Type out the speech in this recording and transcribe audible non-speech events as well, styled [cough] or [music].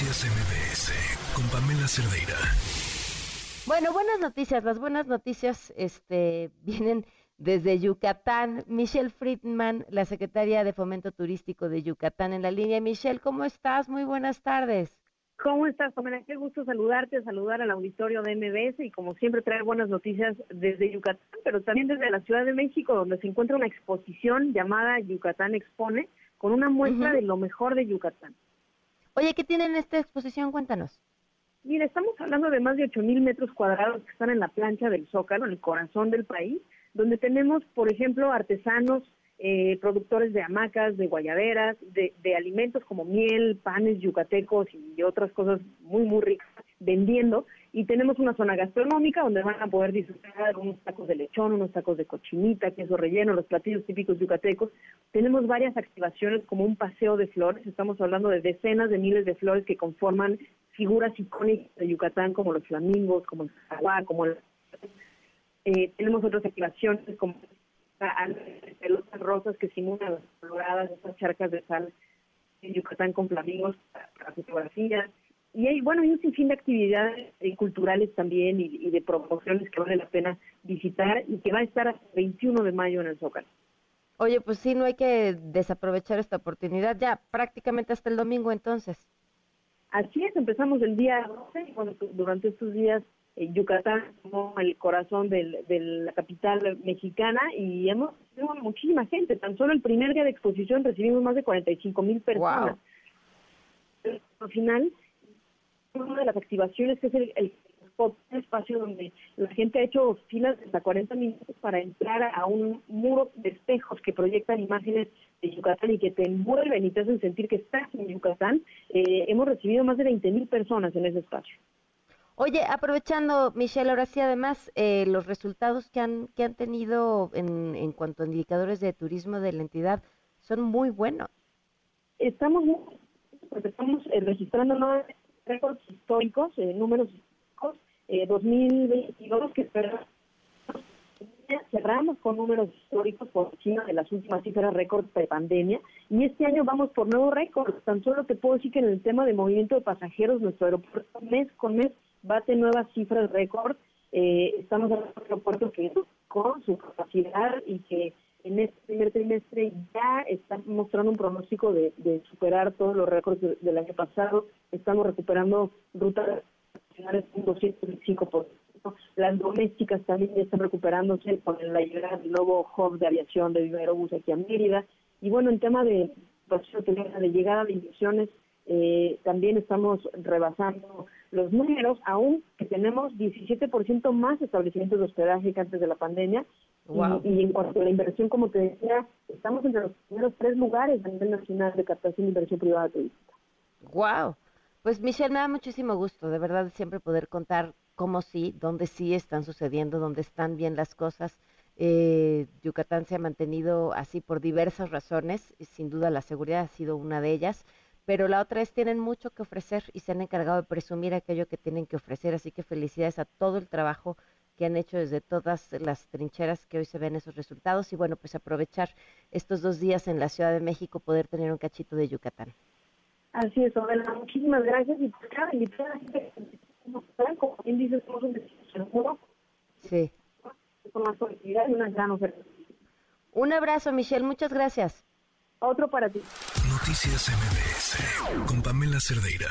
Noticias MBS con Pamela Cerdeira. Bueno, buenas noticias. Las buenas noticias este, [laughs] vienen desde Yucatán. Michelle Friedman, la secretaria de Fomento Turístico de Yucatán en la línea. Michelle, ¿cómo estás? Muy buenas tardes. ¿Cómo estás, Pamela? Qué gusto saludarte, saludar al auditorio de MBS y como siempre traer buenas noticias desde Yucatán, pero también desde la Ciudad de México, donde se encuentra una exposición llamada Yucatán Expone, con una muestra de lo mejor de Yucatán. Oye, ¿qué tienen esta exposición? Cuéntanos. Mira, estamos hablando de más de 8.000 metros cuadrados que están en la plancha del Zócalo, en el corazón del país, donde tenemos, por ejemplo, artesanos, eh, productores de hamacas, de guayaberas, de, de, alimentos como miel, panes yucatecos y otras cosas muy, muy ricas vendiendo. Y tenemos una zona gastronómica donde van a poder disfrutar unos tacos de lechón, unos tacos de cochinita, queso relleno, los platillos típicos yucatecos. Tenemos varias activaciones como un paseo de flores. Estamos hablando de decenas de miles de flores que conforman figuras icónicas de Yucatán como los flamingos, como el jaguar, como el... Eh, tenemos otras activaciones como pelotas rosas que simulan las coloradas, estas charcas de sal en Yucatán con flamingos para fotografías. Y hay, bueno, hay un sinfín de actividades eh, culturales también y, de promociones que vale la pena visitar y que va a estar hasta el 21 de mayo en el Zócalo. Oye, pues sí, no hay que desaprovechar esta oportunidad ya, prácticamente hasta el domingo entonces. Así es, empezamos el día 12 y durante estos días Yucatán como el corazón de la capital mexicana y hemos tenido muchísima gente. Tan solo el primer día de exposición recibimos más de 45 mil personas. Al final, una de las activaciones que es el, el espacio donde la gente ha hecho filas de hasta 40 minutos para entrar a un muro de espejos que proyectan imágenes de Yucatán y que te envuelven y te hacen sentir que estás en Yucatán. Eh, hemos recibido más de 20 mil personas en ese espacio. Oye, aprovechando, Michelle, ahora sí, además, eh, los resultados que han, que han tenido en, en cuanto a indicadores de turismo de la entidad son muy buenos. Estamos, estamos eh, registrando nuevos récords históricos, eh, números históricos, 2022 que cerramos con números históricos por encima de las últimas cifras récords de pandemia y este año vamos por nuevos récords. Tan solo te puedo decir que en el tema de movimiento de pasajeros, nuestro aeropuerto mes con mes bate nuevas cifras récord. Eh, estamos en un aeropuerto que con su capacidad y que en este primer trimestre ya está mostrando un pronóstico de, superar todos los récords del año pasado. Estamos recuperando rutas nacionales un 205%. Las domésticas también están recuperándose con la llegada del nuevo hub de aviación de Viva Aerobús aquí a Mérida. Y bueno, en tema de, de llegada de inversiones, eh, también estamos rebasando los números, aún que tenemos 17% más establecimientos de hospedaje que antes de la pandemia. Y, en cuanto a la inversión, como te decía, estamos entre los primeros tres lugares a nivel nacional de captación de inversión privada turística. ¡Wow! Pues Michelle, me da muchísimo gusto, de verdad, siempre poder contar cómo sí, dónde sí están sucediendo, dónde están bien las cosas. Eh, Yucatán se ha mantenido así por diversas razones, y sin duda la seguridad ha sido una de ellas pero la otra es tienen mucho que ofrecer y se han encargado de presumir aquello que tienen que ofrecer, así que felicidades a todo el trabajo que han hecho desde todas las trincheras que hoy se ven esos resultados y bueno, pues aprovechar estos dos días en la Ciudad de México, poder tener un cachito de Yucatán. Así es, Obela, muchísimas gracias y pues claro, invitar a como bien dices, somos un destino Sí. Con más colectividad y una gran oferta. Un abrazo, Michelle, muchas gracias. Otro para ti. Noticias MBS con Pamela Cerdeira.